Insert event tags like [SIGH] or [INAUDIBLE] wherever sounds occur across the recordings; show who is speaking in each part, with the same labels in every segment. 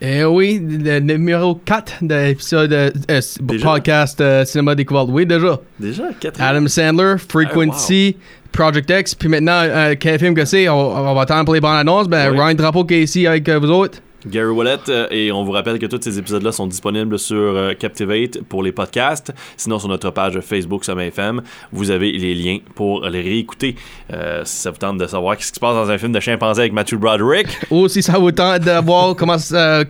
Speaker 1: Eh oui, le numéro 4 de l'épisode euh, euh, podcast euh, Cinéma Découverte. Oui, déjà.
Speaker 2: Déjà, 4
Speaker 1: Adam Sandler, Frequency, Project X. Puis maintenant, euh, quel film que c'est? On, on va attendre pour les bandes annonces. Ben,
Speaker 2: Oui.
Speaker 1: Ryan Drapeau qui est ici avec vous autres.
Speaker 2: Gary Wallet, euh, et on vous rappelle que tous ces épisodes-là sont disponibles sur euh, Captivate pour les podcasts. Sinon, sur notre page Facebook Sommet FM, vous avez les liens pour les réécouter. Euh, si ça vous tente de savoir ce qui se passe dans un film de chimpanzé avec Matthew Broderick, [LAUGHS]
Speaker 1: Ou si ça vous tente de voir [LAUGHS] comment euh,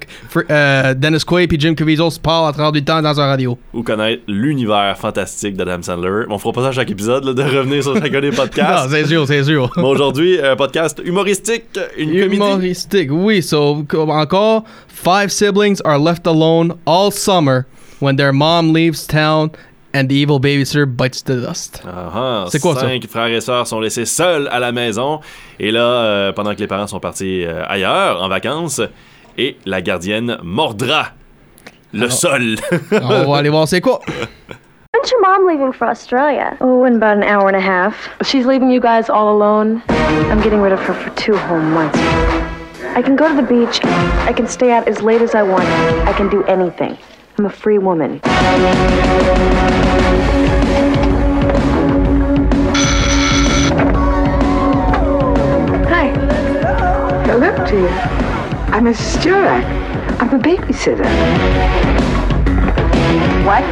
Speaker 1: euh, Dennis Quaid et Jim Caviezel se parlent à travers du temps dans un radio.
Speaker 2: ou connaître l'univers fantastique d'Adam Sandler. On fera pas ça à chaque épisode, là, de revenir sur chacun des [LAUGHS]
Speaker 1: Non,
Speaker 2: podcasts.
Speaker 1: c'est sûr, c'est sûr.
Speaker 2: Mais aujourd'hui, un podcast humoristique, une comédie.
Speaker 1: Humoristique, oui. So, comme encore, five siblings are left alone all summer when their mom leaves town and the evil babysitter bites the dust.
Speaker 2: Ah, ah,
Speaker 1: C'est quoi ça?
Speaker 2: Cinq frères et sœurs sont laissés seuls à la maison. Et là, euh, pendant que les parents sont partis euh, ailleurs, en vacances, et la gardienne mordra le
Speaker 1: Alors-
Speaker 2: sol. [LAUGHS]
Speaker 1: On va aller voir c'est quoi.
Speaker 3: When's your mom leaving for Australia?
Speaker 4: Oh, in about an hour and a half. She's leaving you guys all alone? I'm getting rid of her for two whole months. I can go to the beach. I can stay out as late as I want. I can do anything. I'm a free woman.
Speaker 5: Hi. Hello to you. I'm Mrs. Jurak. I'm a babysitter.
Speaker 4: What?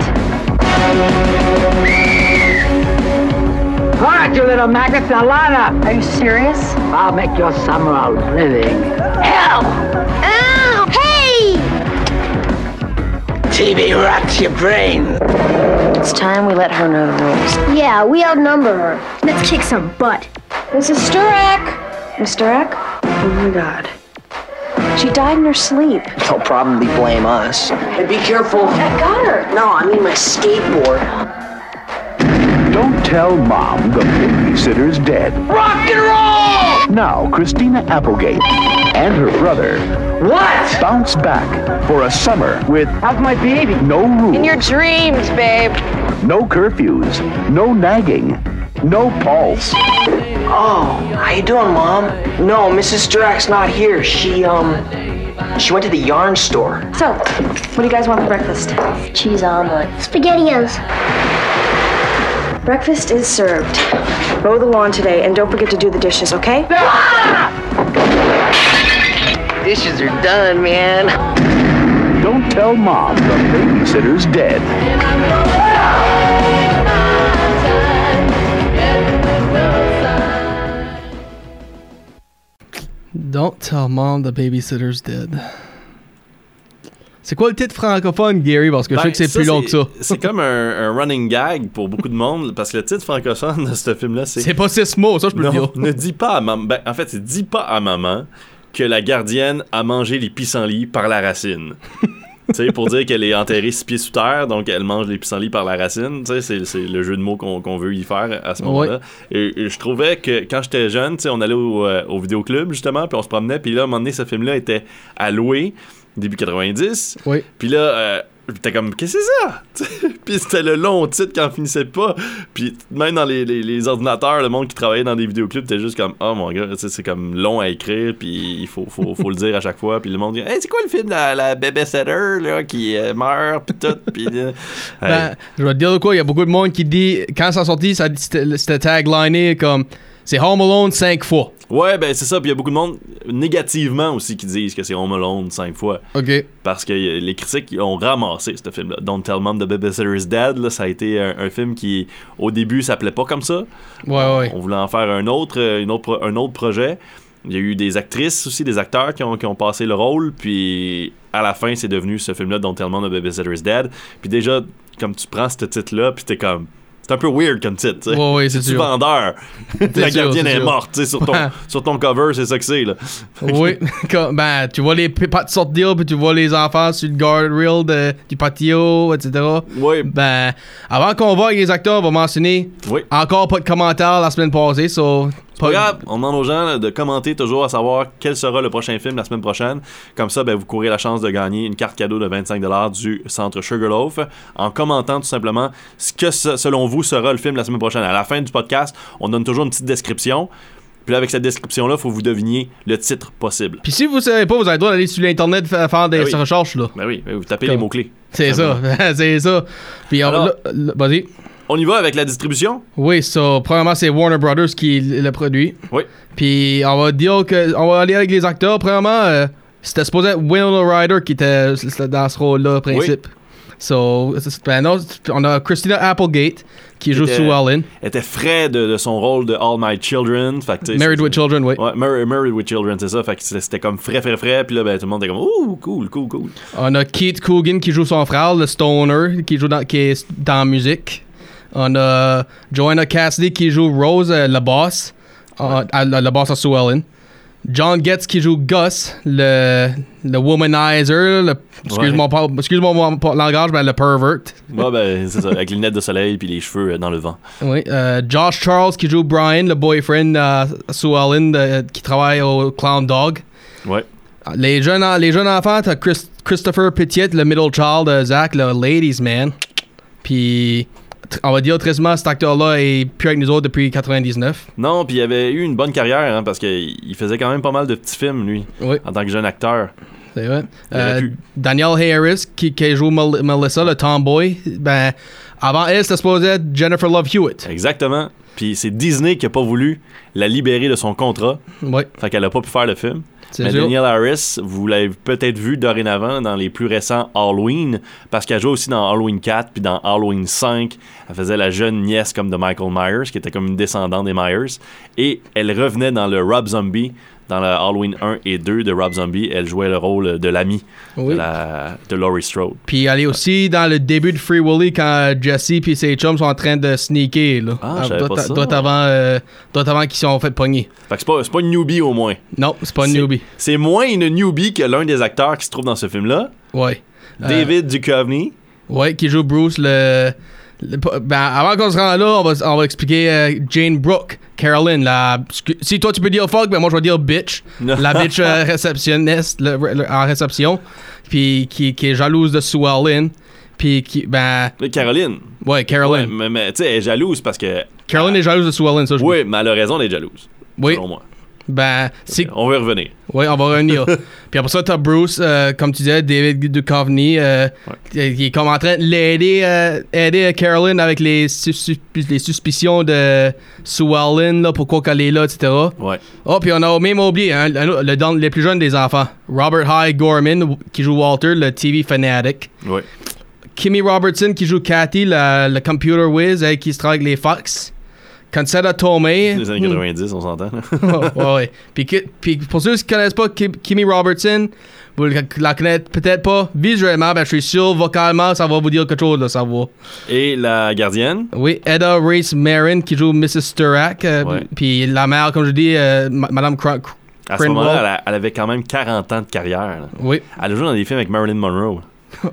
Speaker 5: All right, you little maggots, now line up.
Speaker 4: Are you serious?
Speaker 5: I'll make your summer a living hell.
Speaker 3: Ow! Hey!
Speaker 5: TV rots your brain.
Speaker 4: It's time we let her know the rules.
Speaker 3: Yeah, we outnumber her. Let's kick some butt.
Speaker 4: Mrs. Sturak! Mr. Sturak? Oh my god. She died in her sleep.
Speaker 6: They'll probably blame us. And be careful.
Speaker 4: I got her.
Speaker 6: No, I mean my skateboard.
Speaker 7: Don't tell mom the babysitter's dead.
Speaker 6: Rock and roll!
Speaker 7: Now, Christina Applegate and her brother
Speaker 6: What?
Speaker 7: bounce back for a summer with
Speaker 5: How's my baby?
Speaker 7: no rules,
Speaker 4: In your dreams, babe.
Speaker 7: no curfews, no nagging, no pulse.
Speaker 6: Oh, how you doing, Mom? No, Mrs. Sturak's not here. She, um, she went to the yarn store.
Speaker 4: So, what do you guys want for breakfast?
Speaker 3: Cheese omelet. SpaghettiOs.
Speaker 4: Breakfast is served. Mow the lawn today, and don't forget to do the dishes, okay?
Speaker 6: Dishes are done, man.
Speaker 7: Don't tell mom the babysitter's dead.
Speaker 1: Don't tell mom the babysitter's dead. C'est quoi le titre francophone, Gary? Parce que je sais
Speaker 2: Ben,
Speaker 1: que c'est plus long que ça.
Speaker 2: C'est comme un, un running gag pour beaucoup de monde, parce que le titre francophone de ce film-là, c'est
Speaker 1: C'est pas six mots, ça je peux le dire.
Speaker 2: ne dis pas à maman. Ben, en fait, c'est dis pas à maman que la gardienne a mangé les pissenlits par la racine. [LAUGHS] tu sais, pour dire qu'elle est enterrée six pieds sous terre, donc elle mange les pissenlits par la racine. Tu sais, c'est, le jeu de mots qu'on, veut y faire à ce moment-là. Et, et je trouvais que quand j'étais jeune, tu sais, on allait au, euh, au vidéoclub, justement, puis on se promenait, puis là, à un moment donné, ce film-là était à louer, début 90.
Speaker 1: Oui.
Speaker 2: Puis là, euh, T'es comme, qu'est-ce que c'est ça? [LAUGHS] puis c'était le long titre qui en finissait pas. Puis même dans les, les, les ordinateurs, le monde qui travaillait dans des vidéoclips, t'es juste comme, oh mon gars, c'est comme long à écrire, puis il faut, faut, faut le dire à chaque fois. Puis le monde dit, hey, c'est quoi le film, la, la babysitter, là, qui euh, meurt, puis tout. Puis, euh, [LAUGHS]
Speaker 1: Ben, je vais te dire de quoi, il y a beaucoup de monde qui dit, quand ça sorti, ça, c'était c'était tagliné comme, c'est Home Alone cinq fois.
Speaker 2: ouais, ben c'est ça. Puis il y a beaucoup de monde négativement aussi qui disent que c'est Home Alone cinq fois.
Speaker 1: OK.
Speaker 2: Parce que les critiques ont ramassé ce film-là. Don't Tell Mom the Babysitter's Dead, là, ça a été un, un film qui, au début, s'appelait pas comme ça.
Speaker 1: Ouais, ouais.
Speaker 2: On voulait en faire un autre, euh, une autre, un autre projet. Il y a eu des actrices aussi, des acteurs qui ont, qui ont passé le rôle. Puis à la fin, c'est devenu ce film-là, Don't Tell Mom the Babysitter's Dead. Puis déjà, comme tu prends ce titre-là, puis t'es comme. C'est un peu weird comme titre. tu sais.
Speaker 1: Ouais, ouais, c'est
Speaker 2: du
Speaker 1: sûr.
Speaker 2: vendeur? La gardienne est morte. tu sais, Sur ton, sur ton cover, c'est ça que c'est. là. [LAUGHS]
Speaker 1: Oui, [LAUGHS] ben, tu vois les pattes sortir, puis tu vois les enfants sur le guardrail de- du patio, etc.
Speaker 2: Oui.
Speaker 1: Ben, avant qu'on voit les acteurs, on va mentionner
Speaker 2: Oui.
Speaker 1: encore pas de commentaires la semaine passée, so,
Speaker 2: Pas grave, on demande aux gens là, de commenter toujours à savoir quel sera le prochain film la semaine prochaine. Comme ça, ben, vous courez la chance de gagner une carte cadeau de 25$ du centre Sugarloaf en commentant tout simplement ce que selon vous sera le film la semaine prochaine. À la fin du podcast, on donne toujours une petite description. Puis là, avec cette description-là, faut que vous deviniez le titre possible.
Speaker 1: Puis si vous savez pas, vous avez le droit d'aller sur l'internet fa- faire des
Speaker 2: Ben oui.
Speaker 1: recherches là.
Speaker 2: Ben oui, ben vous tapez
Speaker 1: Comme-
Speaker 2: les mots-clés.
Speaker 1: C'est ça, [LAUGHS] c'est ça. Puis on- vas-y.
Speaker 2: On y va avec la distribution?
Speaker 1: Oui, so, premièrement, c'est Warner Brothers qui le produit.
Speaker 2: Oui.
Speaker 1: Puis on va dire que. On va aller avec les acteurs. Premièrement, euh, c'était supposé être Winona Ryder qui était dans ce rôle-là, principe. So, ben non, on a Christina Applegate qui joue
Speaker 2: était-
Speaker 1: Sue Ellen.
Speaker 2: Elle était frais de, de son rôle de All My Children. Fait que,
Speaker 1: Married with Children, oui.
Speaker 2: Ouais, Married with Children, c'est ça. Fait que c'était comme frais, frais, frais. Puis là, ben, tout le monde était comme, ouh, cool, cool, cool.
Speaker 1: On a Keith Coogan qui joue son frère, le Stoner, qui, joue dans, qui est dans la musique. On a Joanna Cassidy qui joue Rose, euh, le boss, euh, le boss à Sue Ellen. John Getz qui joue Gus, le, le womanizer, le, excuse-moi pas- excuse-moi mon mon langage, mais le pervert.
Speaker 2: Ouais, ben, c'est ça. Avec les lunettes de soleil puis les cheveux euh, dans le vent.
Speaker 1: Oui, euh, Josh Charles qui joue Brian, le boyfriend à Sue Ellen, de- qui travaille au Clown Dog.
Speaker 2: Ouais.
Speaker 1: Les jeunes, les jeunes enfants, t'as Chris- Christopher Petit, le middle child de Zach, le ladies man. Puis, on va dire tristement, cet acteur-là est plus avec nous autres depuis 99.
Speaker 2: Non, puis il avait eu une bonne carrière, hein, parce qu'il faisait quand même pas mal de petits films, lui,
Speaker 1: Oui,
Speaker 2: en tant que jeune acteur.
Speaker 1: c'est vrai. Euh,
Speaker 2: pu.
Speaker 1: Danielle Harris, qui, qui joue Mel- Melissa, le tomboy. Ben, avant elle, c'était supposé être Jennifer Love Hewitt.
Speaker 2: Exactement. Puis c'est Disney qui a pas voulu la libérer de son contrat,
Speaker 1: Oui,
Speaker 2: fait qu'elle a pas pu faire le film. Mais
Speaker 1: sûr.
Speaker 2: Danielle Harris, vous l'avez peut-être vu dorénavant dans les plus récents Halloween, parce qu'elle joue aussi dans Halloween 4 puis dans Halloween 5. Elle faisait la jeune nièce comme de Michael Myers, qui était comme une descendante des Myers. Et elle revenait dans le Rob Zombie, dans le Halloween 1 et 2 de Rob Zombie. Elle jouait le rôle de l'ami
Speaker 1: Oui.
Speaker 2: de, la- de Laurie Strode.
Speaker 1: Puis elle est aussi dans le début de Free Willy quand Jesse et ses chums sont en train de sneaker. Là.
Speaker 2: Ah, savais
Speaker 1: doit,
Speaker 2: pas ça.
Speaker 1: avant, euh, avant qu'ils sont fait pogner.
Speaker 2: Fait que c'est pas, pas une newbie au moins.
Speaker 1: Non, c'est pas une newbie.
Speaker 2: C'est moins une newbie que l'un des acteurs qui se trouve dans ce film-là,
Speaker 1: Ouais. Euh,
Speaker 2: David Duchovny.
Speaker 1: Ouais, qui joue Bruce, le. Ben, avant qu'on se rende là, on va, on va expliquer euh, Jane Brooke, Carolyn. La, si toi tu peux dire fuck, ben moi je vais dire bitch. la bitch euh, [LAUGHS] réceptionniste le- le- en réception. Puis qui, qui est jalouse de Sue Ellen. Puis qui. Ben.
Speaker 2: Caroline.
Speaker 1: Ouais,
Speaker 2: Ouais,
Speaker 1: Carolyn.
Speaker 2: mais, mais, tu sais, elle est jalouse parce que.
Speaker 1: Carolyn est jalouse de Sue Ellen, ça je
Speaker 2: Oui, mais elle a raison d'être jalouse.
Speaker 1: Oui.
Speaker 2: Selon moi.
Speaker 1: Ben, c'est.
Speaker 2: On va y revenir.
Speaker 1: Oui, on va revenir. [LAUGHS] Puis après ça, t'as Bruce, euh, comme tu disais, David Duchovny, euh, qui est comme en train de l'aider, euh, aider Carolyn avec les, sus- les suspicions de Sue là, pourquoi qu'elle est là, etc.
Speaker 2: Ouais.
Speaker 1: Oh, puis on a même oublié, hein, le, le, dans- le plus jeune des enfants, Robert High Gorman, qui joue Walter, le TV fanatic.
Speaker 2: Ouais.
Speaker 1: Kimmy Robertson, qui joue Cathy, la, le computer whiz, elle, qui se travaille avec les Fox. Concetta Tomei.
Speaker 2: Les années
Speaker 1: hmm,
Speaker 2: 90, on s'entend. là. [LAUGHS]
Speaker 1: ouais, ouais. Puis, pour ceux qui connaissent pas Kim- Kimmy Robertson, vous la connaissez peut-être pas visuellement, ben je suis sûr vocalement ça va vous dire quelque chose, là, ça va.
Speaker 2: Et la gardienne?
Speaker 1: Oui, Edda Race Marin qui joue Mrs. Sturak, euh,
Speaker 2: Ouais.
Speaker 1: puis la mère, comme je dis, euh, ma- Madame Cra-
Speaker 2: À ce moment-là, elle, a- elle avait quand même 40 ans de carrière. là.
Speaker 1: Oui.
Speaker 2: Elle a joué dans des films avec Marilyn Monroe.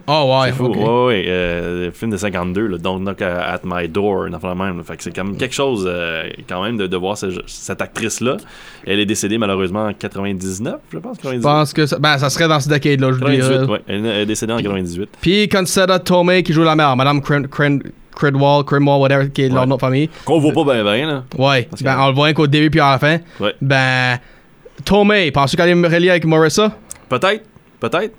Speaker 1: Oh, [LAUGHS] ouais.
Speaker 2: C'est fou.
Speaker 1: ok.
Speaker 2: Ouais, ouais. euh, film de 52, là, Don't Knock at My Door, une affaire même. là. Fait que c'est quand même quelque chose, euh, quand même, de, de voir ce- cette actrice-là. Elle est décédée, malheureusement, en 99, je pense.
Speaker 1: Je
Speaker 2: 98.
Speaker 1: pense que ça, ben, ça serait dans ce decade-là, je dirais.
Speaker 2: 98, ouais. Elle est décédée en 98.
Speaker 1: Puis Concetta Tomei qui joue la mère, Madame Credwell, Cranwell, whatever, qui est leur
Speaker 2: Ouais.
Speaker 1: nom de famille.
Speaker 2: Qu'on voit pas bien, bien, là.
Speaker 1: Ouais,
Speaker 2: Parce que-
Speaker 1: ben, on le voit qu'au début puis à la fin.
Speaker 2: Ouais.
Speaker 1: Ben, Tomei, penses-tu qu'elle est me relier avec Marissa?
Speaker 2: Peut-être, peut-être.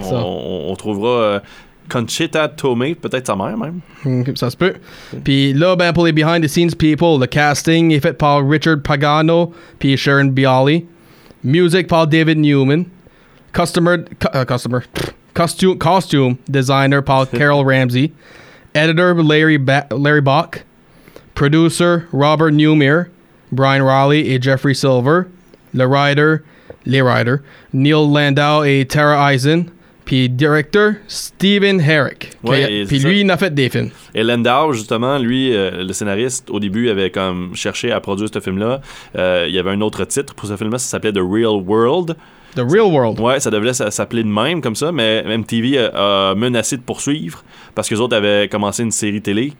Speaker 2: On, on- on trouvera euh, Conchita Tomei, peut-être sa mère même.
Speaker 1: Hmm, Ça se peut. Puis là, ben, pour les behind the scenes people, le casting est fait par Richard Pagano puis Sharon Bialy. Music par David Newman. Customer, cu- euh, customer, costume, costume designer par [LAUGHS] Carol Ramsey. Editor Larry, ba Larry Bach. Producer Robert Newmere, Brian Raleigh et Jeffrey Silver. Le writer, les writers, Neil Landau et Tara Eisen. Puis directeur, Stephen Herrick.
Speaker 2: Ouais,
Speaker 1: Puis lui, il a fait des films.
Speaker 2: Et Landau, justement, lui, euh, le scénariste, au début, avait comme cherché à produire ce film-là. Euh, il y avait un autre titre pour ce film-là, ça s'appelait The Real World.
Speaker 1: The Real World.
Speaker 2: Ouais, ça devait s'appeler de même, comme ça, mais MTV a, a menacé de poursuivre parce que les autres avaient commencé une série télé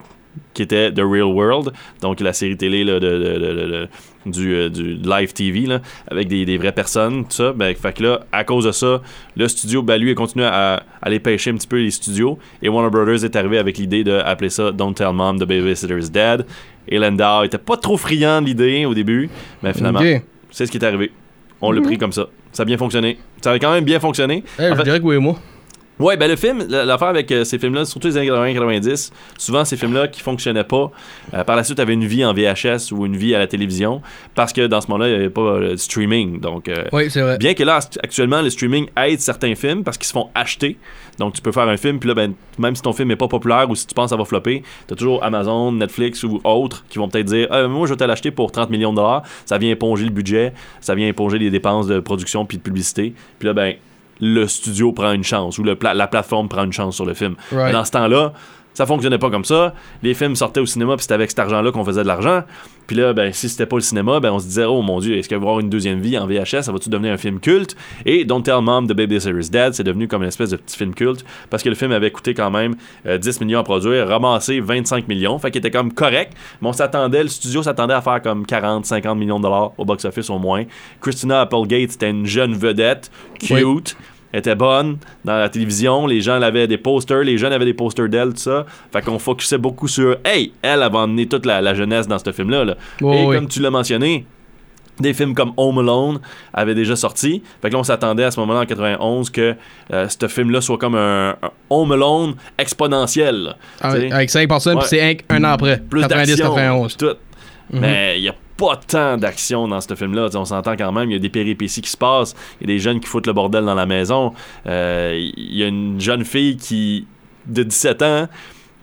Speaker 2: qui était The Real World, donc la série télé là, de, du, euh, du live TV, là, avec des, des vraies personnes, tout ça. Ben, fait que là, à cause de ça, le studio, ben, lui, a continué à, à aller pêcher un petit peu les studios, et Warner Brothers est arrivé avec l'idée d'appeler ça Don't Tell Mom the Babysitter's Dead. Et Landau était pas trop friand de l'idée au début, mais finalement,
Speaker 1: Ok.
Speaker 2: c'est ce qui est arrivé. On l'a pris comme ça. Ça a bien fonctionné. Ça a quand même bien fonctionné.
Speaker 1: Eh,
Speaker 2: En
Speaker 1: je
Speaker 2: fait-
Speaker 1: dirais que oui, moi.
Speaker 2: Ouais, ben le film, l'affaire avec euh, ces films-là, surtout les années 80-90, souvent ces films-là qui fonctionnaient pas, euh, par la suite avaient une vie en VHS ou une vie à la télévision, parce que dans ce moment-là, il n'y avait pas euh, de streaming. Donc, euh,
Speaker 1: Oui, c'est vrai.
Speaker 2: bien que là, act- actuellement, le streaming aide certains films parce qu'ils se font acheter. Donc, tu peux faire un film, puis là, ben, même si ton film n'est pas populaire ou si tu penses ça va flopper, tu as toujours Amazon, Netflix ou autres qui vont peut-être dire Ah, Moi, je vais te l'acheter pour 30 millions de dollars. Ça vient éponger le budget, ça vient éponger les dépenses de production puis de publicité. Puis là, ben, le studio prend une chance ou le pla- la plateforme prend une chance sur le film.
Speaker 1: Right.
Speaker 2: Dans ce temps-là, ça fonctionnait pas comme ça. Les films sortaient au cinéma, puis c'était avec cet argent-là qu'on faisait de l'argent. Puis là, ben, si c'était pas le cinéma, ben, on se disait, oh mon Dieu, est-ce qu'il va y avoir une deuxième vie en VHS Ça va-tu devenir un film culte? Et Don't Tell Mom The Baby Is Dead, c'est devenu comme une espèce de petit film culte parce que le film avait coûté quand même euh, 10 millions à produire, ramassé 25 millions. Fait qu'il était comme correct. Mais on s'attendait, le studio s'attendait à faire comme 40, 50 millions de dollars au box-office au moins. Christina Applegate, c'était une jeune vedette, cute.
Speaker 1: Oui.
Speaker 2: Était bonne dans la télévision, les gens avaient des posters, les jeunes avaient des posters d'elle, tout ça. Fait qu'on focusait beaucoup sur Hey, elle avait emmené toute la, la jeunesse dans ce film-là. là.
Speaker 1: Oh,
Speaker 2: Et
Speaker 1: oui.
Speaker 2: comme tu l'as mentionné, des films comme Home Alone avaient déjà sorti. Fait que là, on s'attendait à ce moment-là, en 91, que euh, ce film-là soit comme un, un Home Alone exponentiel. là.
Speaker 1: Avec,
Speaker 2: T'sais,
Speaker 1: avec 5 personnes,
Speaker 2: Ouais.
Speaker 1: puis c'est un, un an après.
Speaker 2: plus d'action,
Speaker 1: 90-91.
Speaker 2: tout. Mais il y a pas tant d'action dans ce film-là. On s'entend quand même, il y a des péripéties qui se passent, il y a des jeunes qui foutent le bordel dans la maison. Euh, Il y a une jeune fille qui de 17 ans,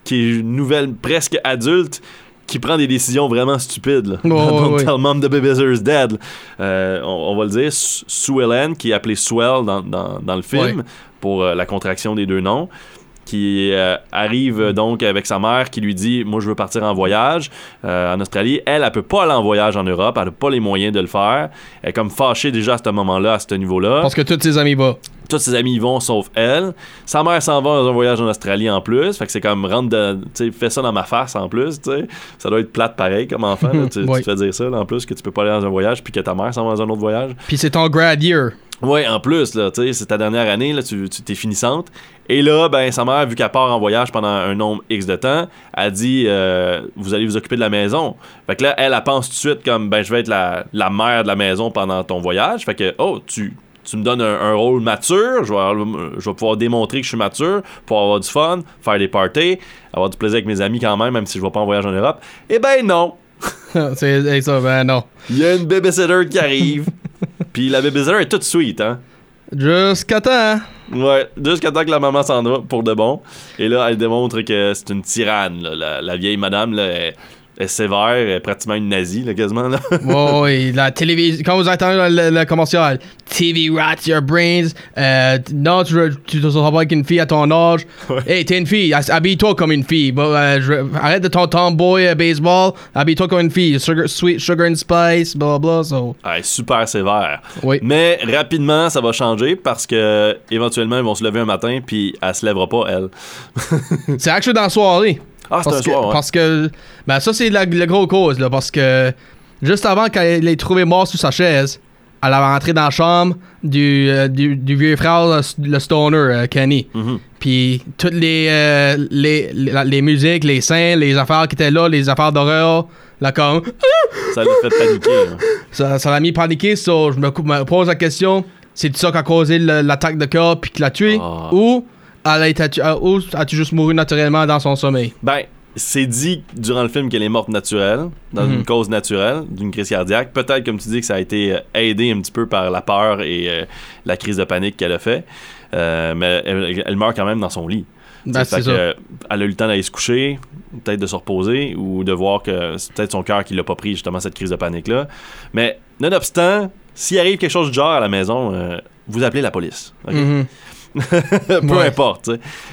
Speaker 2: qui est une nouvelle presque adulte, qui prend des décisions vraiment stupides. Là.
Speaker 1: Ouais. [LAUGHS]
Speaker 2: Tell Mom the Baby's Dead. Euh, on, on va le dire, Su- Sue Ellen, qui est appelée Swell dans, dans, dans le film, pour euh, la contraction des deux noms qui euh, arrive euh, donc avec sa mère qui lui dit moi je veux partir en voyage euh, en Australie. Elle elle peut pas aller en voyage en Europe. Elle a pas les moyens de le faire. Elle est comme fâchée déjà à ce moment-là à ce niveau-là.
Speaker 1: Parce que tous ses amis vont.
Speaker 2: Tous ses amis y vont sauf elle. Sa mère s'en va dans un voyage en Australie en plus. Fait que c'est comme rentre de. Tu sais, fais ça dans ma face en plus, tu sais. Ça doit être plate pareil comme enfant. là. [LAUGHS] Tu, te fais dire ça là, en plus que tu peux pas aller dans un voyage puis que ta mère s'en va dans un autre voyage.
Speaker 1: Puis c'est ton grad year.
Speaker 2: Ouais, en plus, là, tu sais, c'est ta dernière année, là, tu, tu t'es finissante. Et là, ben, sa mère, vu qu'elle part en voyage pendant un nombre X de temps, a dit euh, Vous allez vous occuper de la maison. Fait que là, elle, elle pense tout de suite comme Ben, je vais être la, la mère de la maison pendant ton voyage. Fait que, oh, tu. Tu me donnes un, un rôle mature, je vais, avoir- je vais pouvoir démontrer que je suis mature, pour avoir du fun, faire des parties, avoir du plaisir avec mes amis quand même, même si je vais pas en voyage en Europe. Eh ben non! [LAUGHS]
Speaker 1: c'est c'est ça, ben non.
Speaker 2: Il y a une babysitter qui arrive, [LAUGHS] puis la babysitter est toute sweet, hein?
Speaker 1: Jusqu'à temps.
Speaker 2: Ouais, jusqu'à temps que la maman s'en va pour de bon. Et là, elle démontre que c'est une tyranne. là. La, la vieille madame, là, elle, sévère, est pratiquement une nazie, là, quasiment. Là. [LAUGHS]
Speaker 1: Ouais, ouais, la télévision. Quand vous entendez le, le commercial, TV rats your brains. Euh, non, tu ne te seras pas avec une fille à ton âge. Hey, t'es une fille, ha- habille-toi comme une fille. Euh, je- arrête de ton tomboy euh, baseball, habille-toi comme une fille. Sugar, sweet sugar and spice, blah blah. So.
Speaker 2: Est super sévère.
Speaker 1: Oui.
Speaker 2: Mais rapidement, ça va changer parce que éventuellement, ils vont se lever un matin, puis elle se lèvera pas, elle. [LAUGHS]
Speaker 1: C'est actually dans la soirée.
Speaker 2: Ah, c'est un
Speaker 1: que,
Speaker 2: soir, ouais.
Speaker 1: parce que ben ça c'est la, la grosse cause là parce que juste avant qu'elle l'ait trouvé mort sous sa chaise, elle avait rentré dans la chambre du, euh, du, du vieux frère le, le stoner euh, Kenny.
Speaker 2: Mhm.
Speaker 1: Puis toutes les, euh, les, les les musiques, les scènes, les affaires qui étaient là, les affaires d'horreur, là comme [LAUGHS]
Speaker 2: Ça l'a fait paniquer. là.
Speaker 1: ça ça l'a mis paniqué, so, je me, pose la question, c'est ça qui a causé l'attaque de cœur puis qui l'a tué
Speaker 2: Ah.
Speaker 1: ou elle a été tu- euh, ou as-tu juste mouru naturellement dans son sommeil?
Speaker 2: Ben, c'est dit durant le film qu'elle est morte naturelle, dans
Speaker 1: Mhm.
Speaker 2: une cause naturelle, d'une crise cardiaque. Peut-être, comme tu dis, que ça a été euh, aidé un petit peu par la peur et euh, la crise de panique qu'elle a fait. Euh, mais elle, elle meurt quand même dans son lit.
Speaker 1: Ben,
Speaker 2: Fait que,
Speaker 1: ça.
Speaker 2: euh, elle a eu le temps d'aller se coucher, peut-être de se reposer ou de voir que c'est peut-être son cœur qui l'a pas pris, justement, cette crise de panique-là. Mais, nonobstant, s'il arrive quelque chose du genre à la maison, euh, vous appelez la police. ok?
Speaker 1: Mhm. [LAUGHS]
Speaker 2: Peu
Speaker 1: Ouais.
Speaker 2: importe.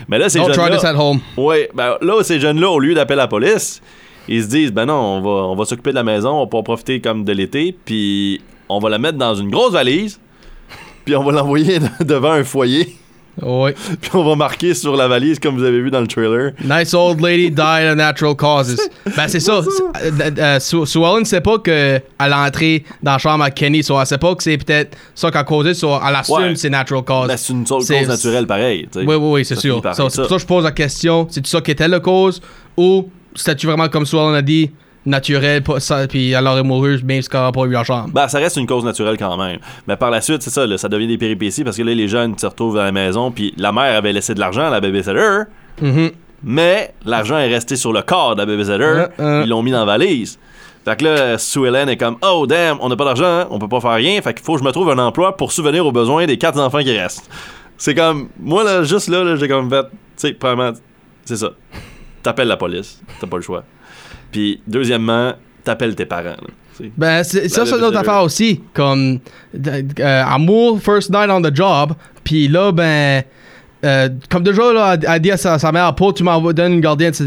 Speaker 2: Mais là, ces
Speaker 1: Don't try
Speaker 2: jeunes-là-
Speaker 1: this at home.
Speaker 2: oui, ben là, ces jeunes-là, au lieu d'appeler la police, ils se disent, ben non, on va, on va s'occuper de la maison, on va pouvoir profiter comme de l'été, puis on va la mettre dans une grosse valise, puis on va l'envoyer [LAUGHS] devant un foyer,
Speaker 1: Oui.
Speaker 2: puis on va marquer sur la valise, comme vous avez vu dans le trailer.
Speaker 1: Nice old lady died of natural causes. ben, c'est ça. [LAUGHS] Sue Ellen sait pas qu'elle est entrée dans la chambre à Kenny, so elle sait pas que c'est peut-être ça qui a causé, so elle assume
Speaker 2: Ouais.
Speaker 1: c'est natural cause.
Speaker 2: Ben, c'est une cause naturelle pareil.
Speaker 1: Oui, oui, oui, c'est sûr. So, c'est pour ça. que je pose la question c'est ça qui était la cause ou c'était-tu vraiment comme Sue Ellen a dit naturel, pas ça, puis aurait mouru même elle n'aurait pas eu la chambre.
Speaker 2: Ben, ça reste une cause naturelle quand même. Mais par la suite, c'est ça, là, ça devient des péripéties parce que là, les jeunes se retrouvent à la maison, puis la mère avait laissé de l'argent à la babysitter,
Speaker 1: Mhm.
Speaker 2: mais l'argent est resté sur le corps de la babysitter,
Speaker 1: Euh, euh.
Speaker 2: ils l'ont mis dans la valise. Fait que là, Sue Ellen est comme Oh damn, on n'a pas d'argent, on peut pas faire rien, fait qu'il faut que je me trouve un emploi pour subvenir aux besoins des quatre enfants qui restent. C'est comme, moi là, juste là, là, j'ai comme fait, tu sais, premièrement, c'est ça. T'appelles la police, t'as pas le choix. Puis, deuxièmement, t'appelles tes parents. là.
Speaker 1: Ben, c'est- ça,
Speaker 2: La
Speaker 1: c'est une autre
Speaker 2: babysitter.
Speaker 1: affaire aussi. Comme, euh, amour, first night on the job. Puis là, ben, euh, comme déjà, là, elle a dit à sa, sa mère, Paul, tu m'envoies donner une gardienne, etc.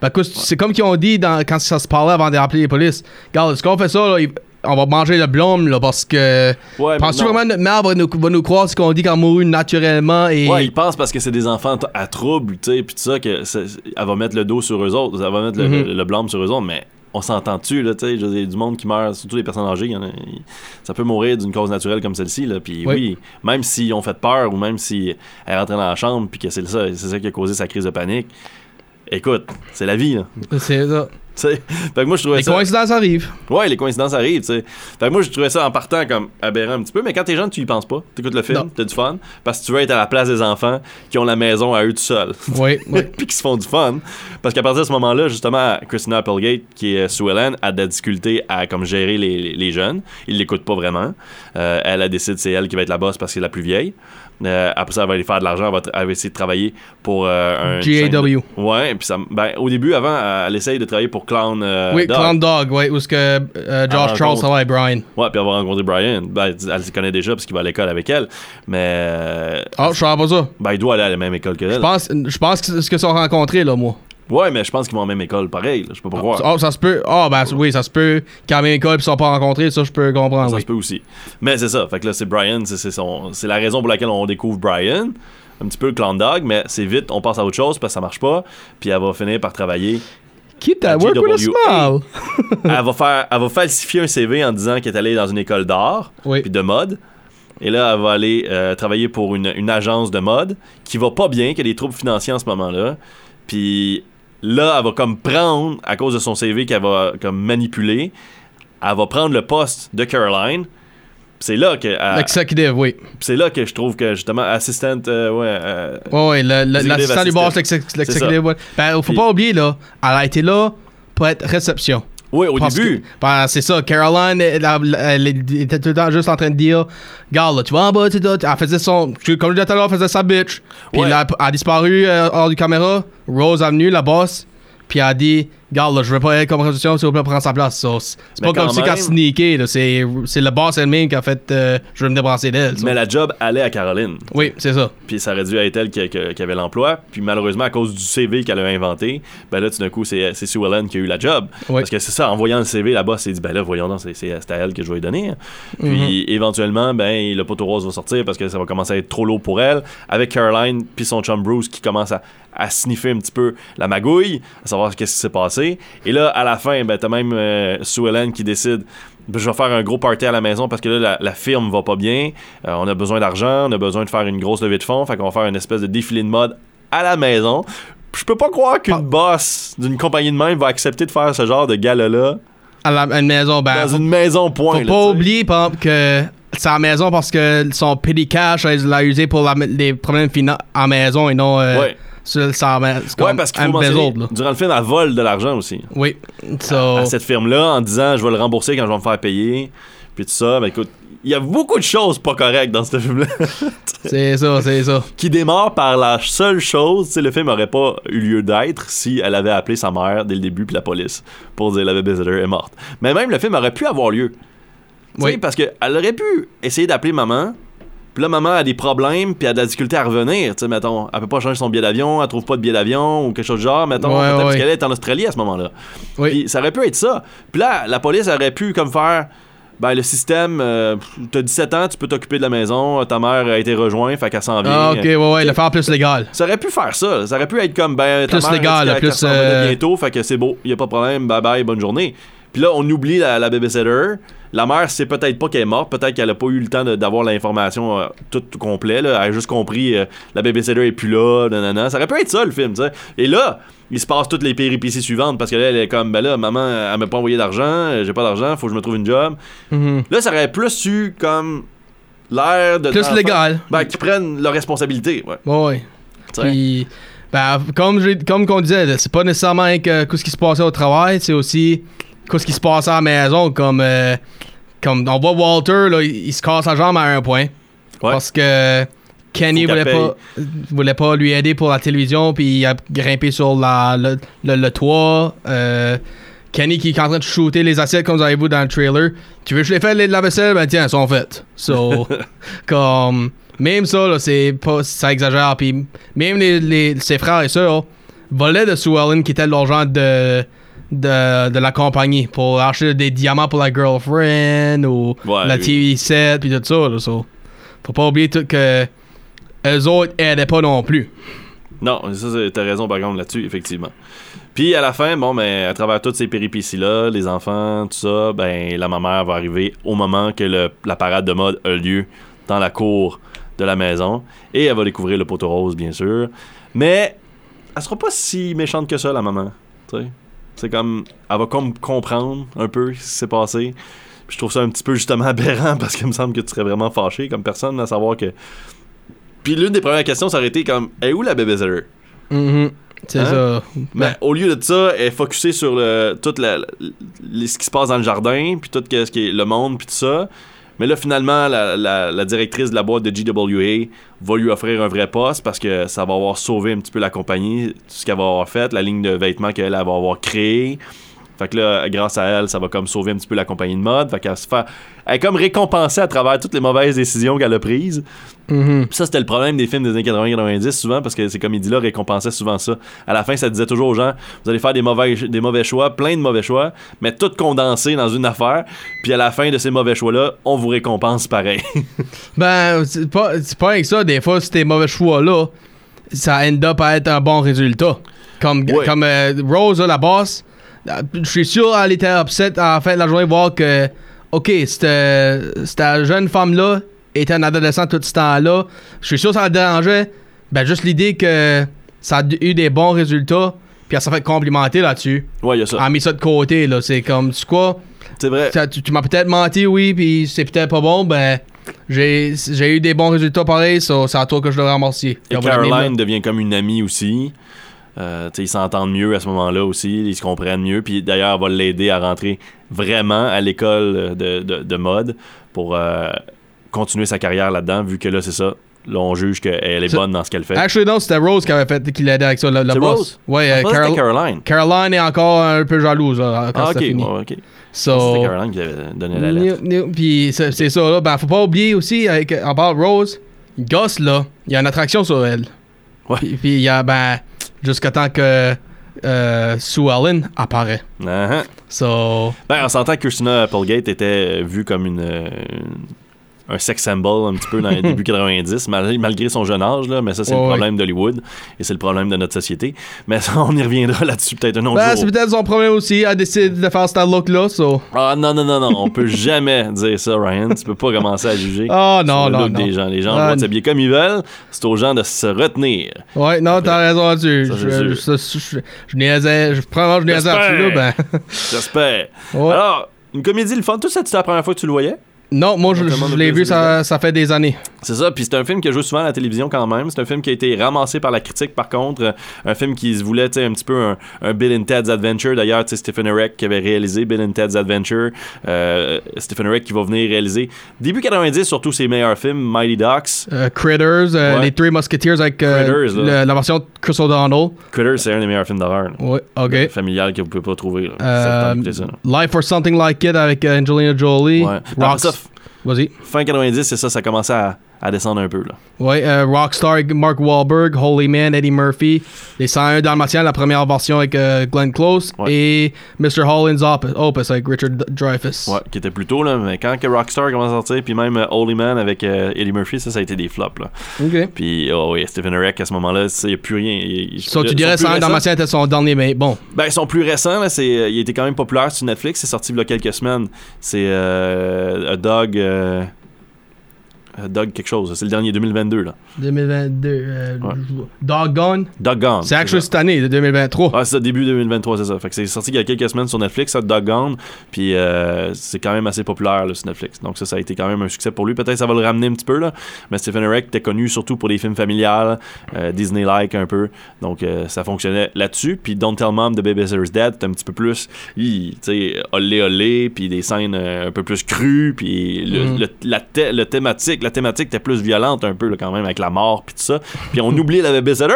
Speaker 1: Ben, écoute, c'est comme qu'ils ont dit dans, quand ça se parlait avant d'appeler les polices. Regarde, est-ce qu'on fait ça, là, il- on va manger le blâme, là, parce que.
Speaker 2: Ouais,
Speaker 1: Penses-tu vraiment que notre mère va nous, va nous croire ce qu'on dit qu'elle a mouru naturellement et.
Speaker 2: Ouais, ils pensent parce que c'est des enfants à trouble, tu sais, puis tout ça, que elle va mettre le dos sur eux autres, elle va mettre le, le- le blâme sur eux autres, mais on s'entend-tu, là, tu sais, du monde qui meurt, surtout les personnes âgées, il y en a- il- ça peut mourir d'une cause naturelle comme celle-ci, là, puis
Speaker 1: Oui.
Speaker 2: oui, même s'ils ont fait peur ou même si elle est rentrée dans la chambre, puis que c'est ça, c'est ça qui a causé sa crise de panique, écoute, c'est la vie, là,
Speaker 1: C'est ça. [LAUGHS]
Speaker 2: tu sais. Fait que moi, je trouvais
Speaker 1: Les
Speaker 2: ça...
Speaker 1: coïncidences arrivent.
Speaker 2: Ouais, les coïncidences arrivent, tu sais. Fait que moi, je trouvais ça en partant comme aberrant un petit peu, mais quand t'es jeune, tu y penses pas. T'écoutes le film, t'as du fun, parce que tu veux être à la place des enfants qui ont la maison à eux tout seuls.
Speaker 1: Oui, oui. [LAUGHS]
Speaker 2: puis qui se font du fun. Parce qu'à partir de ce moment-là, justement, Christina Applegate, qui est Sue Ellen, a de la difficulté à comme gérer les, jeunes. Ils l'écoutent pas vraiment. Euh, elle a décidé c'est elle qui va être la boss parce que c'est la plus vieille. Euh, après ça, elle va aller faire de l'argent, elle va, tra- elle va essayer de travailler pour euh, un.
Speaker 1: GAW.
Speaker 2: Ouais, puis ça, ben, au début, avant, elle essaye de travailler pour Clown. euh,
Speaker 1: oui,
Speaker 2: Dog.
Speaker 1: Clown Dog, oui, où est-ce que euh, Josh
Speaker 2: Ah,
Speaker 1: Charles
Speaker 2: contre.
Speaker 1: travaille, Brian.
Speaker 2: Ouais, puis elle va rencontrer Brian. Ben, elle se connaît déjà parce qu'il va à l'école avec elle. Mais.
Speaker 1: Ah, je savais pas ça.
Speaker 2: ben, il doit aller à la même école que
Speaker 1: Je
Speaker 2: elle.
Speaker 1: pense, je pense que c'est ce qu'ils sont rencontrés, là, moi.
Speaker 2: Ouais, mais je pense qu'ils vont à la même école pareil. Je peux pas croire.
Speaker 1: Ah, ça se peut. Ah, ben oui, ça se peut. Quand même école ils sont pas rencontrés, ça, je peux comprendre.
Speaker 2: Ça
Speaker 1: oui.
Speaker 2: se peut aussi. Mais c'est ça. Fait que là, c'est Brian. c'est- son- la raison pour laquelle on découvre Brian. Un petit peu le clan dog, mais c'est vite, on passe à autre chose parce que ça marche pas. Puis elle va finir par travailler.
Speaker 1: That
Speaker 2: À
Speaker 1: work with a smile. [LAUGHS]
Speaker 2: elle, va faire, elle va falsifier un CV en disant qu'elle est allée dans une école d'art
Speaker 1: Oui.
Speaker 2: puis de mode. Et là, elle va aller euh, travailler pour une, une agence de mode qui va pas bien, qui a des troubles financiers en ce moment-là. Puis là, elle va comme prendre, à cause de son CV qu'elle va comme manipuler, elle va prendre le poste de Caroline. C'est là que elle-
Speaker 1: L'executive, oui.
Speaker 2: C'est là que je trouve que justement assistant euh, ouais euh,
Speaker 1: Ouais,
Speaker 2: Executive
Speaker 1: l'assistant du boss, l'executive, ouais. Ben, faut pas oublier, là, elle a été là pour être réception.
Speaker 2: Ouais au
Speaker 1: Parce
Speaker 2: début
Speaker 1: ben, c'est ça, Caroline, elle, elle- elle était tout le temps juste en train de dire Regarde, là, tu vas en bas, tu elle faisait son. Comme je disais tout à l'heure, elle faisait sa bitch. Puis
Speaker 2: Ouais.
Speaker 1: elle a disparu euh, hors du caméra. Rose est venue, la boss. Puis elle a dit Regarde, là, je veux pas être comme réception, s'il vous plaît, prendre sa place. C'est pas comme
Speaker 2: quand
Speaker 1: si
Speaker 2: même-
Speaker 1: sneaké. C'est le boss elle-même qui a fait euh, Je veux me débarrasser d'elle.
Speaker 2: mais la job allait à Caroline
Speaker 1: Oui, c'est ça.
Speaker 2: puis ça aurait dû être elle qui, qui- qui avait l'emploi puis malheureusement à cause du CV qu'elle a inventé ben là tout d'un coup c'est c'est Sue Ellen qui a eu la job
Speaker 1: Oui.
Speaker 2: parce que c'est ça en voyant le CV là-bas c'est dit ben là voyons donc c'est à elle que je vais lui donner hein.
Speaker 1: Mhm.
Speaker 2: puis éventuellement ben le poteau rose va sortir parce que ça va commencer à être trop lourd pour elle avec Caroline puis son chum Bruce qui commence à, à sniffer un petit peu la magouille à savoir qu'est-ce qui s'est passé et là à la fin ben t'as même euh, Sue Ellen qui décide ben, je vais faire un gros party à la maison parce que là, la, la firme va pas bien. Euh, on a besoin d'argent, on a besoin de faire une grosse levée de fonds. Fait qu'on va faire une espèce de défilé de mode à la maison. Je peux pas croire qu'une
Speaker 1: Ah.
Speaker 2: boss d'une compagnie de même va accepter de faire ce genre de gala-là
Speaker 1: À la une maison, ben.
Speaker 2: dans une maison point.
Speaker 1: Faut
Speaker 2: là,
Speaker 1: pas oublier, par exemple, que c'est à maison parce que son petty cash, elle l'a usé pour la- les problèmes financiers à maison et non euh,
Speaker 2: Ouais.
Speaker 1: Sur sa ma- c'est
Speaker 2: Ouais, parce qu'il faut mentionner, durant le film, elle vole de l'argent aussi.
Speaker 1: Oui. So,
Speaker 2: À cette firme-là, en disant je vais le rembourser quand je vais me faire payer. Puis tout ça. Mais écoute, il y a beaucoup de choses pas correctes dans ce film-là. [LAUGHS]
Speaker 1: c'est ça, c'est ça.
Speaker 2: qui démarre par la seule chose, tu le film aurait pas eu lieu d'être si elle avait appelé sa mère dès le début puis la police pour dire la babysitter est morte. Mais même le film aurait pu avoir lieu.
Speaker 1: Oui.
Speaker 2: parce qu'elle aurait pu essayer d'appeler maman. Puis là, maman a des problèmes, puis elle a de la difficulté à revenir. Tu sais, mettons, elle peut pas changer son billet d'avion, elle trouve pas de billet d'avion ou quelque chose du genre. Mettons,
Speaker 1: Ouais, ouais.
Speaker 2: parce qu'elle est en Australie à ce moment-là.
Speaker 1: Oui.
Speaker 2: Puis ça aurait pu être ça. Puis là, la police aurait pu comme faire. Ben, le système, euh, t'as 17 ans, tu peux t'occuper de la maison, ta mère a été rejointe, fait qu'elle s'en vient.
Speaker 1: Ah, ok, ouais, ouais, le faire plus légal.
Speaker 2: Ça aurait pu faire ça. Ça aurait pu être comme, ben, ta
Speaker 1: Plus
Speaker 2: mère
Speaker 1: légal, plus, euh,
Speaker 2: bientôt, fait que c'est beau, y a pas de problème, bye bye, bonne journée. Puis là, on oublie la, la babysitter. La mère sait peut-être pas qu'elle est morte, peut-être qu'elle a pas eu le temps d'avoir l'information euh, toute tout complet. Là. Elle a juste compris euh, la babysitter est plus là, nanana. Ça aurait pu être ça le film, tu sais. Et là, il se passe toutes les péripéties suivantes parce que là, elle est comme, ben là, maman, elle m'a pas envoyé d'argent, euh, j'ai pas d'argent, faut que je me trouve une job.
Speaker 1: Mhm.
Speaker 2: Là, ça aurait plus eu comme l'air de.
Speaker 1: Plus légal.
Speaker 2: Ben, qui prennent leurs responsabilités, ouais.
Speaker 1: Puis, ben, comme, comme qu'on disait, c'est pas nécessairement rien que ce qui se passait au travail, c'est aussi ce qui se passait à la maison. Comme, euh, comme on voit Walter, là, il, il se casse la jambe à un point.
Speaker 2: Ouais.
Speaker 1: Parce que Kenny voulait pas, voulait pas lui aider pour la télévision, puis il a grimpé sur la, le, le- le toit. Euh, Kenny qui est en train de shooter les assiettes comme vous avez vu dans le trailer. Tu veux que je les fasse les la vaisselle? Ben tiens, elles sont faites. So, [LAUGHS] comme, même ça, là, c'est pas, ça exagère. Puis même les, les- ses frères et sœurs volaient de Sue Ellen qui était l'argent de, de, de la compagnie pour acheter des diamants pour la girlfriend ou
Speaker 2: Ouais,
Speaker 1: la
Speaker 2: oui.
Speaker 1: TV set puis tout ça. Là, so. Faut pas oublier tout que eux autres aidaient pas non plus.
Speaker 2: Non, ça, t'as raison par contre là-dessus, effectivement. Puis à la fin, bon, ben, à travers toutes ces péripéties-là, les enfants, tout ça, ben, la maman va arriver au moment que le- la parade de mode a lieu dans la cour de la maison. Et elle va découvrir le poteau rose, bien sûr. Mais elle sera pas si méchante que ça, la maman. C'est comme. Elle va comme comprendre un peu ce qui s'est passé. Puis je trouve ça un petit peu justement [LAUGHS] aberrant parce qu'il me semble que tu serais vraiment fâché comme personne à savoir que. Puis l'une des premières questions, ça aurait été comme Est où la babysitter?
Speaker 1: Mhm. C'est
Speaker 2: Hein?
Speaker 1: ça.
Speaker 2: Mais
Speaker 1: Ben,
Speaker 2: au lieu de ça, elle est focusée sur le, tout la- la- ce qui se passe dans le jardin, puis tout ce qui est le monde, puis tout ça. Mais là, finalement, la, la- directrice de la boîte de GWA va lui offrir un vrai poste parce que ça va avoir sauvé un petit peu la compagnie, tout ce qu'elle va avoir fait, la ligne de vêtements qu'elle elle va avoir créée. Fait que là, grâce à elle, ça va comme sauver un petit peu la compagnie de mode. Fait qu'elle se fait. Elle est comme récompensée à travers toutes les mauvaises décisions qu'elle a prises.
Speaker 1: mhm.
Speaker 2: Ça, c'était le problème des films des années 80-90, souvent, parce que ces comédies-là récompensaient souvent ça. À la fin, ça disait toujours aux gens vous allez faire des mauvais, des mauvais choix, plein de mauvais choix, mais tout condensé dans une affaire. Puis à la fin de ces mauvais choix-là, on vous récompense pareil. [LAUGHS]
Speaker 1: Ben, c'est pas, pas avec ça. Des fois, ces mauvais choix-là, ça end up à être un bon résultat. Comme, comme euh, Rose, la boss, je suis sûr elle était upset à la fin de la journée voir que, OK, cette, jeune femme-là était un adolescent tout ce temps-là. Je suis sûr que ça la dérangeait. Ben, juste l'idée que ça a eu des bons résultats, puis elle s'est fait complimenter là-dessus.
Speaker 2: ouais, il y a
Speaker 1: Elle
Speaker 2: ça.
Speaker 1: a mis ça de côté, là. C'est comme, tu quoi?
Speaker 2: C'est vrai.
Speaker 1: Ça, tu, tu m'as peut-être menti, oui, puis c'est peut-être pas bon, ben j'ai j'ai eu des bons résultats pareils, so, c'est à toi que je dois remercier.
Speaker 2: Et Caroline devient comme une amie aussi. Euh, ils s'entendent mieux à ce moment-là aussi, ils se comprennent mieux. Puis d'ailleurs, elle va l'aider à rentrer vraiment à l'école de, de- de mode pour euh, continuer sa carrière là-dedans, vu que là, c'est ça. Là, on juge qu'elle est bonne dans ce qu'elle fait.
Speaker 1: Actually, non, c'était Rose qui avait fait, qui l'aidait avec ça,
Speaker 2: C'est
Speaker 1: boss.
Speaker 2: Rose?
Speaker 1: Ouais,
Speaker 2: Je
Speaker 1: euh, Carol-
Speaker 2: Caroline.
Speaker 1: Caroline est encore un peu jalouse là, quand
Speaker 2: Ah, ok.
Speaker 1: c'était fini.
Speaker 2: ouais, ok.
Speaker 1: So,
Speaker 2: C'était Caroline qui avait donné la lettre.
Speaker 1: Puis c'est ça, là. Ben, faut pas oublier aussi, avec, en parlant de Rose, Gus, là, il y a une attraction sur elle.
Speaker 2: Ouais.
Speaker 1: Puis il y a, ben, jusqu'à temps que euh, Sue Ellen apparaît.
Speaker 2: Ah, ah.
Speaker 1: So,
Speaker 2: Ben, on s'entend que Christina Applegate était vue comme une, euh, un sex symbol un petit peu dans les [LAUGHS] débuts 90, mal- malgré son jeune âge, là, mais ça, c'est
Speaker 1: Ouais,
Speaker 2: le
Speaker 1: ouais.
Speaker 2: problème d'Hollywood et c'est le problème de notre société. Mais ça, on y reviendra là-dessus peut-être un autre
Speaker 1: ben,
Speaker 2: jour.
Speaker 1: c'est peut-être son problème aussi. Elle a décidé de faire ce look-là, so.
Speaker 2: Ah non, non, non, non, on peut jamais dire ça, Ryan. Tu peux pas commencer à juger. [LAUGHS]
Speaker 1: Ah, non,
Speaker 2: sur le
Speaker 1: non,
Speaker 2: look
Speaker 1: non.
Speaker 2: des gens. Les gens le
Speaker 1: Ah,
Speaker 2: s'habiller comme ils veulent. C'est aux gens de se retenir.
Speaker 1: Ouais, non, t'as raison là-dessus. Je, je, je, je, je niaisais, je, probablement, je niaisais là-dessus, là, ben. [LAUGHS]
Speaker 2: J'espère.
Speaker 1: Ouais.
Speaker 2: Alors, une comédie, le fun. Tout ça, c'était la première fois que tu le voyais?
Speaker 1: Non, moi, je, l'ai vu, ça, ça fait des années.
Speaker 2: C'est ça, puis c'est un film qui a joué souvent à la télévision quand même. C'est un film qui a été ramassé par la critique par contre. Euh, Un film qui se voulait, un petit peu un, un Bill and Ted's Adventure. D'ailleurs, sais, Stephen Eric qui avait réalisé Bill and Ted's Adventure. Euh, Stephen Eric qui va venir réaliser début 90 surtout ses meilleurs films, Mighty Ducks.
Speaker 1: Euh, Critters, euh,
Speaker 2: Ouais.
Speaker 1: les Three Musketeers avec euh,
Speaker 2: Critters, là.
Speaker 1: le- la version de Chris O'Donnell.
Speaker 2: Critters, c'est un des meilleurs films d'horreur.
Speaker 1: Ouais, ok.
Speaker 2: Familial que vous pouvez pas trouver. Là.
Speaker 1: Euh,
Speaker 2: Ça ça.
Speaker 1: Life or Something Like It avec Angelina Jolie.
Speaker 2: Ouais.
Speaker 1: Rocks. Vas-y.
Speaker 2: fin 90, c'est ça, ça commençait à, à descendre un peu. Là.
Speaker 1: Ouais, euh, Rockstar Mark Wahlberg, Holy Man, Eddie Murphy, Les 101 Dalmatiens, la première version avec euh, Glenn Close,
Speaker 2: Ouais.
Speaker 1: et Mr. Holland's Opus, Opus avec Richard Dreyfuss.
Speaker 2: Ouais, qui était plus tôt, là, mais quand que Rockstar commence à sortir, puis même euh, Holy Man avec Eddie Murphy, ça, ça a été des flops. Là.
Speaker 1: Ok.
Speaker 2: Puis, oh oui, Stephen Hurek, à ce moment-là, il n'y a plus rien. Il-
Speaker 1: So, tu dirais
Speaker 2: plus
Speaker 1: 101
Speaker 2: récents.
Speaker 1: Dalmatiens était son dernier, mais bon.
Speaker 2: Ben, ils sont plus récents, là, c'est, il était quand même populaire sur Netflix, c'est sorti il y a quelques semaines. C'est A Dog. Euh, Dog quelque chose, c'est le dernier 2022, là.
Speaker 1: 2022. Euh,
Speaker 2: Ouais.
Speaker 1: Doggone.
Speaker 2: Doggone.
Speaker 1: C'est actually cette année, de 2023.
Speaker 2: Ah, c'est ça, début 2023, c'est ça. Fait que c'est sorti il y a quelques semaines sur Netflix, ça, Doggone. Puis euh, c'est quand même assez populaire là, sur Netflix. Donc ça, ça a été quand même un succès pour lui. Peut-être ça va le ramener un petit peu, là. Mais Stephen Hurek était connu surtout pour des films familiales, euh, Disney-like un peu. Donc ça fonctionnait là-dessus. Puis Don't Tell Mom de Babysitter's Dead, c'était un petit peu plus, tu sais, olé olé, puis des scènes un peu plus crues, puis le,
Speaker 1: Mhm.
Speaker 2: le- la, thé- le thématique, la thématique était plus violente un peu là, quand même avec la mort puis tout ça. Puis on oubliait la Babysitter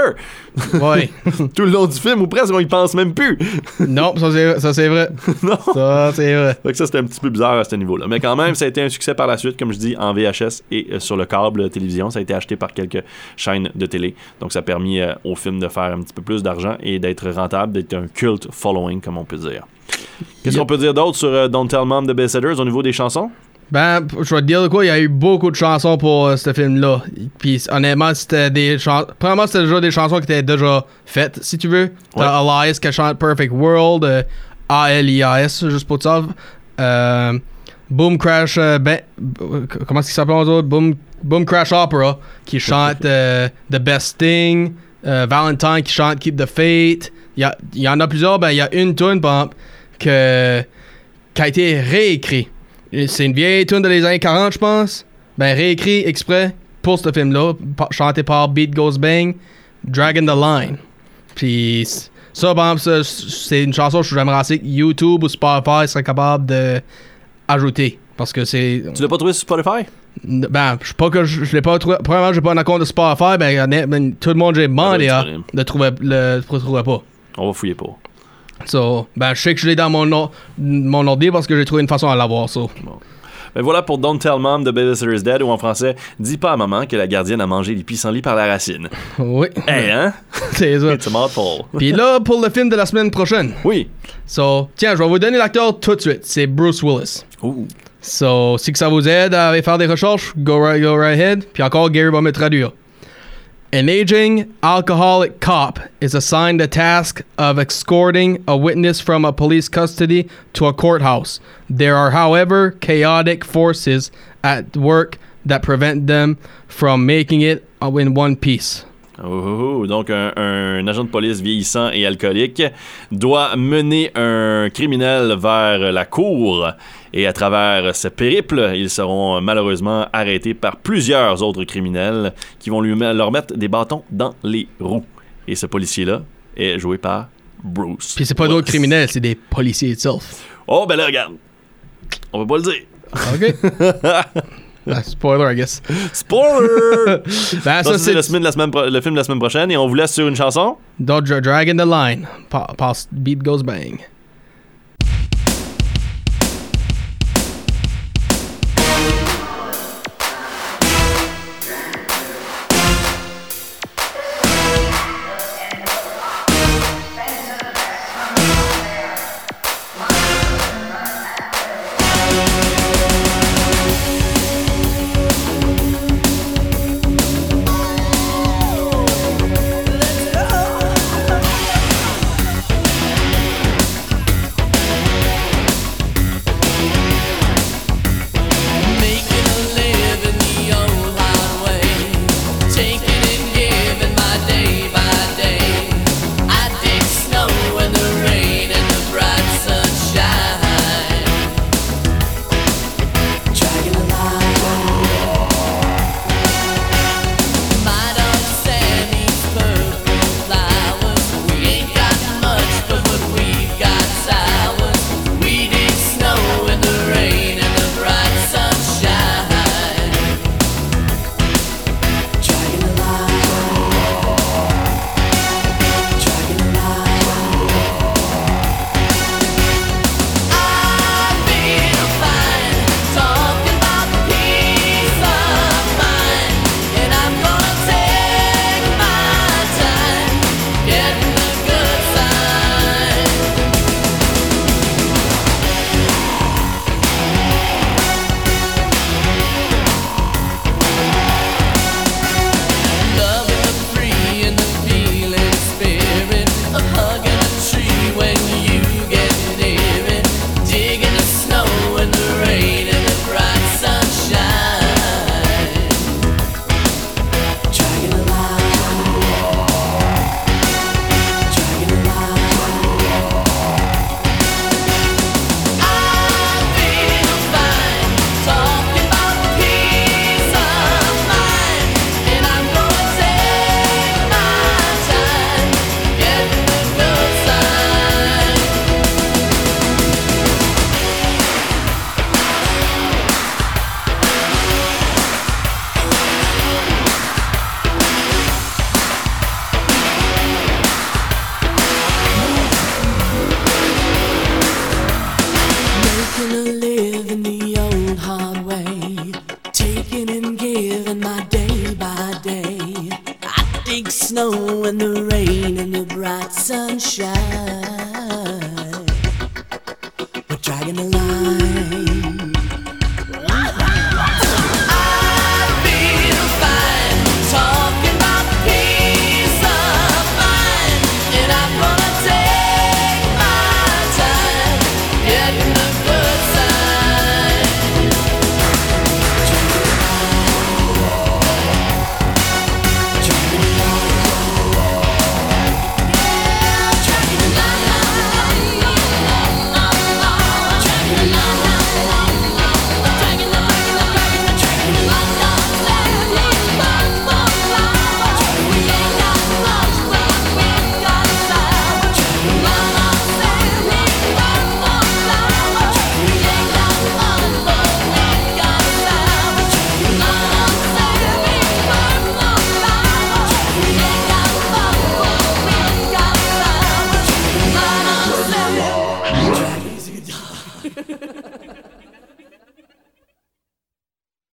Speaker 1: Ouais. [LAUGHS]
Speaker 2: tout le long du film ou presque on y pense même plus. [LAUGHS]
Speaker 1: non, ça c'est, vrai. [LAUGHS]
Speaker 2: non.
Speaker 1: Ça c'est vrai.
Speaker 2: Fait que ça, c'était un petit peu bizarre à ce niveau-là. Mais quand même, ça a été un succès par la suite, comme je dis, en VHS et euh, sur le câble télévision. Ça a été acheté par quelques chaînes de télé. Donc, ça a permis euh, au film de faire un petit peu plus d'argent et d'être rentable, d'être un cult following, comme on peut dire. Qu'est-ce
Speaker 1: Yep.
Speaker 2: qu'on peut dire d'autre sur euh, Don't Tell Mom de Babysitters au niveau des chansons?
Speaker 1: Ben, je vais te dire de quoi, il y a eu beaucoup de chansons pour euh, ce film-là. Puis honnêtement, c'était des chansons. Premièrement, c'était déjà des chansons qui étaient déjà faites, si tu veux. T'as Elias qui chante Perfect World, euh, A-L-I-A-S, juste pour ça. Euh, Boom Crash. euh, ben, comment est-ce qu'il s'appelle les autres? Boom, Boom Crash Opera qui chante euh, The Best Thing. Valentine qui chante Keep the Faith. Il y, y en a plusieurs. Ben, il y a une tune, par exemple, que, qui a été réécrite. C'est une vieille tune de les années 40, je pense. Ben, réécrit exprès pour ce film-là, chanté par Beat Goes Bang, Dragon the Line. Puis ça, par exemple, c'est une chanson que je j'aimerais assez que YouTube ou Spotify serait capable de ajouter. Parce que c'est.
Speaker 2: Tu l'as pas trouvé sur Spotify?
Speaker 1: Ben, je sais pas que je, je l'ai pas trouvé. Premièrement, j'ai pas un compte de Spotify. Ben, ben, tout le monde j'ai demandé
Speaker 2: Ah, disponible.
Speaker 1: de trouver le le trouver pas.
Speaker 2: On va fouiller pour.
Speaker 1: So, ben, je sais que je l'ai dans mon, or- mon ordi parce que j'ai trouvé une façon à l'avoir. So.
Speaker 2: Ben voilà pour Don't Tell Mom de Babysitter's Dead, ou en français, Dis pas à maman que la gardienne a mangé les pissenlits par la racine. [LAUGHS]
Speaker 1: Oui,
Speaker 2: Hey, hein? [LAUGHS]
Speaker 1: c'est ça.
Speaker 2: It's a. [LAUGHS]
Speaker 1: Puis là, pour le film de la semaine prochaine.
Speaker 2: Oui.
Speaker 1: So, tiens, je vais vous donner l'acteur tout de suite. C'est Bruce Willis.
Speaker 2: Ouh.
Speaker 1: So, si que ça vous aide à faire des recherches, go right, go right ahead. Puis encore, Gary va me traduire. An aging alcoholic cop is assigned the task of escorting a witness from a police custody to a courthouse. There are, however, chaotic forces at work that prevent them from making it in one piece.
Speaker 2: Oh. Donc, un, un agent de police vieillissant et alcoolique doit mener un criminel vers la cour. Et à travers ce périple, ils seront malheureusement arrêtés par plusieurs autres criminels qui vont lui, leur mettre des bâtons dans les roues. Et ce policier-là est joué par Bruce.
Speaker 1: Puis c'est pas d'autres criminels, c'est des policiers itself.
Speaker 2: Oh, ben là, regarde. On va pas le dire.
Speaker 1: OK? [LAUGHS] Ah, spoiler, I guess.
Speaker 2: Spoiler! [LAUGHS]
Speaker 1: Ben, ça,
Speaker 2: c'est le, film de la semaine le film de la semaine prochaine et on vous laisse sur une chanson.
Speaker 1: Dodger Dragon the Line. Pa- Pass Beat Goes Bang.